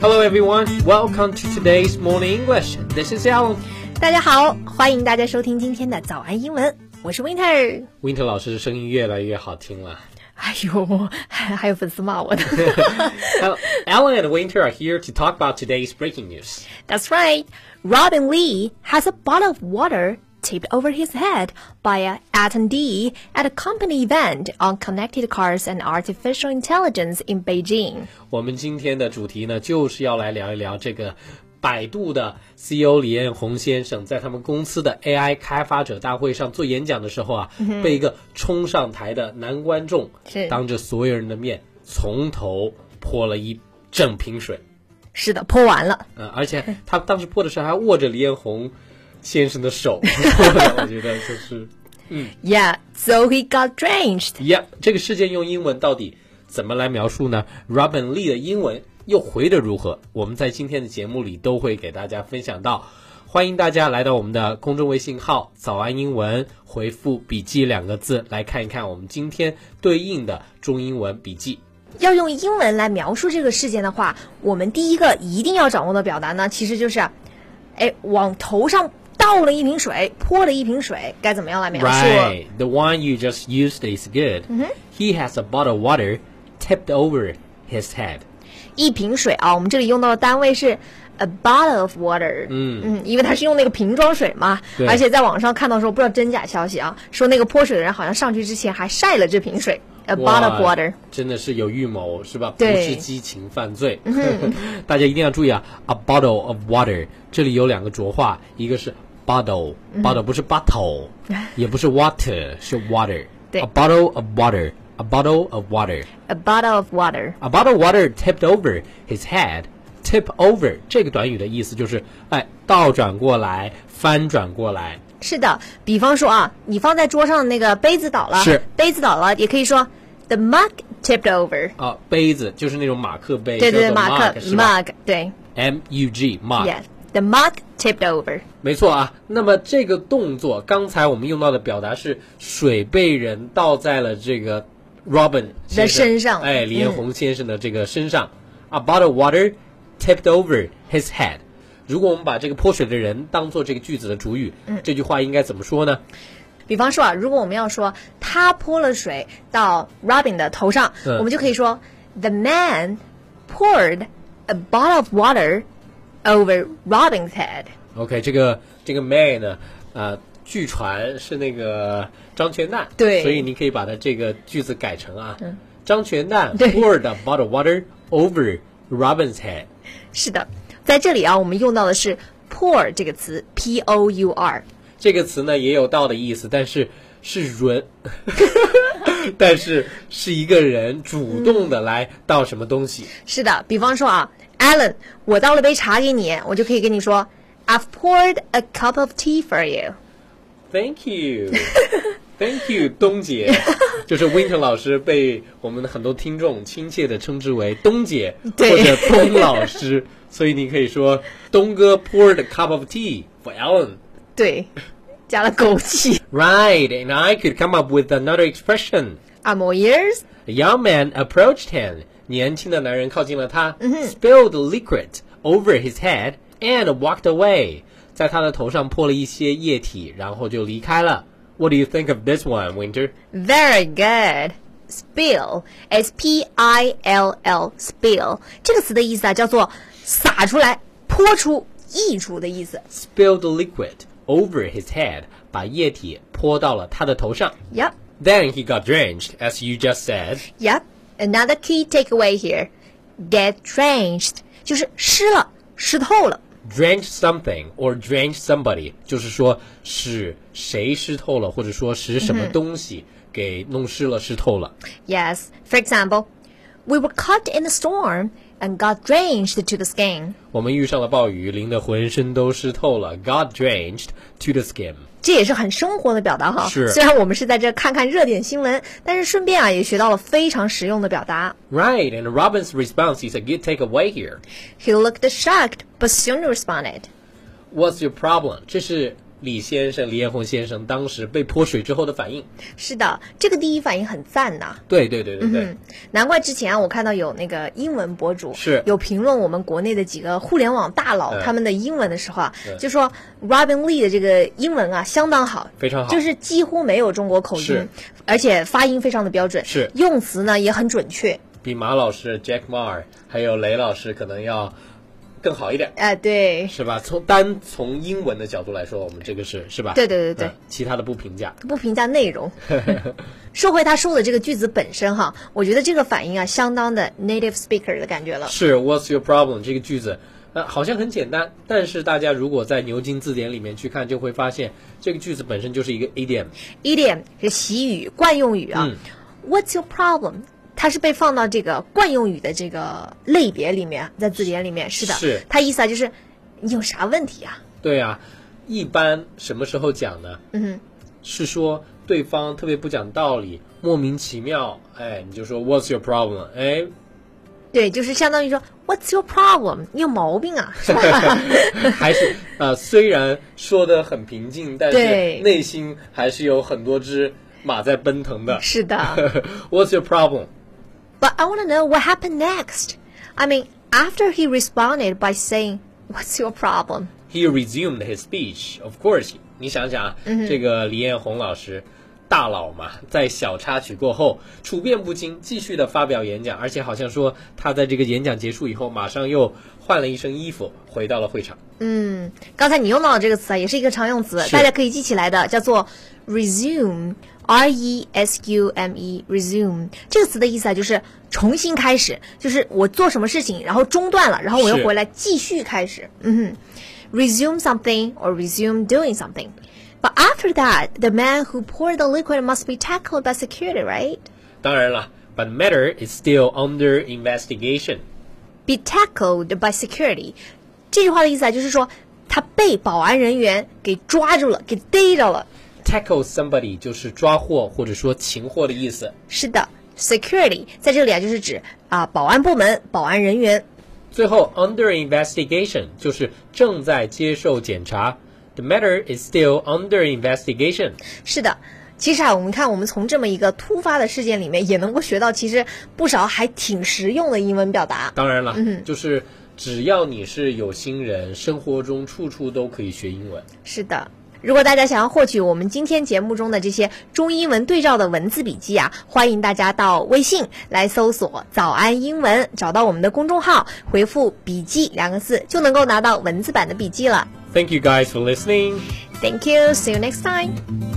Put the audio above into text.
Hello everyone, welcome to today's morning English. This is Alan. 大家好，欢迎大家收听今天的早安英文，我是 Winter。 Winter 老师声音越来越好听了。哎呦，还还有粉丝骂我的。 Now, Alan and Winter are here to talk about today's breaking news. That's right. Robin Lee has a bottle of water tipped over his head by an attendee at a company event on connected cars and artificial intelligence in Beijing. 我们今天的主题呢，就是要来聊一聊这个百度的 CEO 李彦宏先生在他们公司的 AI 开发者大会上做演讲的时候啊，被一个冲上台的男观众是当着所有人的面从头泼了一整瓶水。是的，泼完了。嗯，而且他当时泼的时候还握着李彦宏先生的手，我觉得就是嗯。Yeah, so he got drenched. Yeah，这个事件用英文到底怎么来描述呢？Robin Lee 的英文又回的如何？我们在今天的节目里都会给大家分享到。欢迎大家来到我们的公众微信号“早安英文”，回复“笔记”两个字来看一看我们今天对应的中英文笔记。要用英文来描述这个事件的话，我们第一个一定要掌握的表达呢，其实就是，哎，往头上倒了一瓶水，泼了一瓶水，该怎么样来描述 Right, the one you just used is good. He has a bottle of water tipped over his head. 一瓶水啊，我们这里用到的单位是 a bottle of water。嗯嗯，因为它是用那个瓶装水嘛，而且在网上看到说不知道真假消息啊，说那个泼水的人好像上去之前还晒了这瓶水，a bottle of water。真的是有预谋是吧？不是激情犯罪。大家一定要注意啊！A bottle of water，这里有两个浊化，一个是 bottle，bottle、不是 bottle，也不是 water，是 water。对 A bottle of water，a bottle of water。 A bottle of water。 A bottle of water tipped over his head. Tip over 这个短语的意思就是，哎，倒转过来，翻转过来。是的，比方说啊，你放在桌上的那个杯子倒了，是杯子倒了，也可以说 the mug tipped over。啊，杯子就是那种马克杯，对对对，叫做马克 mug，是吧 mug，对？M U G mug。 ，yes，the mug tipped over。没错啊，那么这个动作，刚才我们用到的表达是水被人倒在了这个 Robin 的身上哎，李彦宏先生的这个身上。A bottle of water tipped over his head。如果我们把这个泼水的人当做这个句子的主语，这句话应该怎么说呢？比方说啊，如果我们要说他泼了水到 Robin 的头上，嗯我们就可以说 The man poured a bottle of water over Robin's head。OK，这个这个 May 呢，呃，据传是那个张全蛋，对所以你可以把它这个句子改成啊，张全蛋 poured a bottle water over Robin's head。是的，在这里啊，我们用到的是 pour 这个词，p o u r。这个词呢也有倒的意思，但是是人，但是是一个人主动的来倒什么东西。是的，比方说啊 ，Alan，我倒了杯茶给你，我就可以跟你说，I've poured a cup of tea for you。 Thank you, Thank you，东姐，就是 Winter 老师被我们的很多听众亲切的称之为东姐或对者东老师，所以你可以说东哥 poured a cup of tea for Alan。对，加了枸杞。 Right, and I could come up with another expression. I'm all ears。 A young man approached him. 年轻的男人靠近了他、spilled liquid over his head and walked away. 在他的头上泼了一些液体，然后就离开了。What do you think of this one, Winter? Very good. Spill, s p i l l, spill 这个词的意思啊，叫做洒出来、泼出、溢出的意思。 Spilled liquid over his head. 把液体泼到了他的头上。 Yep, Then he got drenched, as you just said. yep. Another key takeaway here: get drenched 就是湿了、湿透了。 Drench something or drench somebody，就是说使谁湿透了，或者说使什么东西给弄湿了、湿透了。 Yes. For example, we were caught in a storm and got drenched to the skin. 我们遇上了暴雨，淋得浑身都湿透了，got drenched to the skin。这也是很生活的表达哈。是虽然我们是在这看看热点新闻，但是顺便啊也学到了非常实用的表达。 Right, and Robin's response is a good takeaway here. He looked shocked, but soon responded. What's your problem? 这是 李先生、李彦宏先生当时被泼水之后的反应。是的，这个第一反应很赞呐。对对对对对，嗯，难怪之前啊，我看到有那个英文博主是。有评论我们国内的几个互联网大佬、嗯。他们的英文的时候啊，嗯。就说 Robin Lee 的这个英文啊相当好，非常好。就是几乎没有中国口音，而且发音非常的标准，是。用词呢也很准确。比马老师 Jack Ma 还有雷老师可能要更好一点。哎、对，是吧？从单从英文的角度来说，我们这个是是吧？对对对对嗯其他的不评价。不评价内容。说回他说的这个句子本身哈，我觉得这个反应啊，相当的 native speaker 的感觉了。是 What's your problem 这个句子，呃，好像很简单，但是大家如果在牛津字典里面去看，就会发现这个句子本身就是一个 idiom。idiom 是习语、惯用语啊。嗯 What's your problem？它是被放到这个惯用语的这个类别里面，在字典里面是的。是它意思啊，就是你有啥问题啊？对啊，一般什么时候讲呢？嗯哼，是说对方特别不讲道理，莫名其妙，哎，你就说 What's your problem？哎，对，就是相当于说 What's your problem？你有毛病啊，是吧？还是呃，虽然说的很平静，但是内心还是有很多只马在奔腾的。是的。What's your problem？But I want to know what happened next. I mean, after he responded by saying, "What's your problem?" He resumed his speech. Of course，你想想啊，这个李彦宏老师，大佬嘛，在小插曲过后，处变不惊，继续的发表演讲，而且好像说他在这个演讲结束以后，马上又换了一身衣服，回到了会场。嗯，刚才你用到的这个词啊，也是一个常用词，是大家可以记起来的，叫做 resume。 R E S U M E resume 这个词的意思啊，就是重新开始，就是我做什么事情，然后中断了，然后我又是回来继续开始。嗯哼，resume something or resume doing something. But after that, the man who poured the liquid must be tackled by security, right? 当然了，But matter is still under investigation. be tackled by security。这句话的意思啊，就是说他被保安人员给抓住了，给逮着了。 Tackle somebody 就是抓获或者说擒获的意思。是的，security 在这里啊，就是指啊保安部门、保安人员。最后，under investigation 就是正在接受检查。The matter is still under investigation. 是的。其实啊，我们看，我们从这么一个突发的事件里面，也能够学到其实不少还挺实用的英文表达。当然了，就是只要你是有心人，生活中处处都可以学英文。是的。如果大家想要获取我们今天节目中的这些中英文对照的文字笔记啊，欢迎大家到微信来搜索“早安英文”，找到我们的公众号，回复“笔记”两个字，就能够拿到文字版的笔记了。Thank you guys for listening. Thank you. See you next time.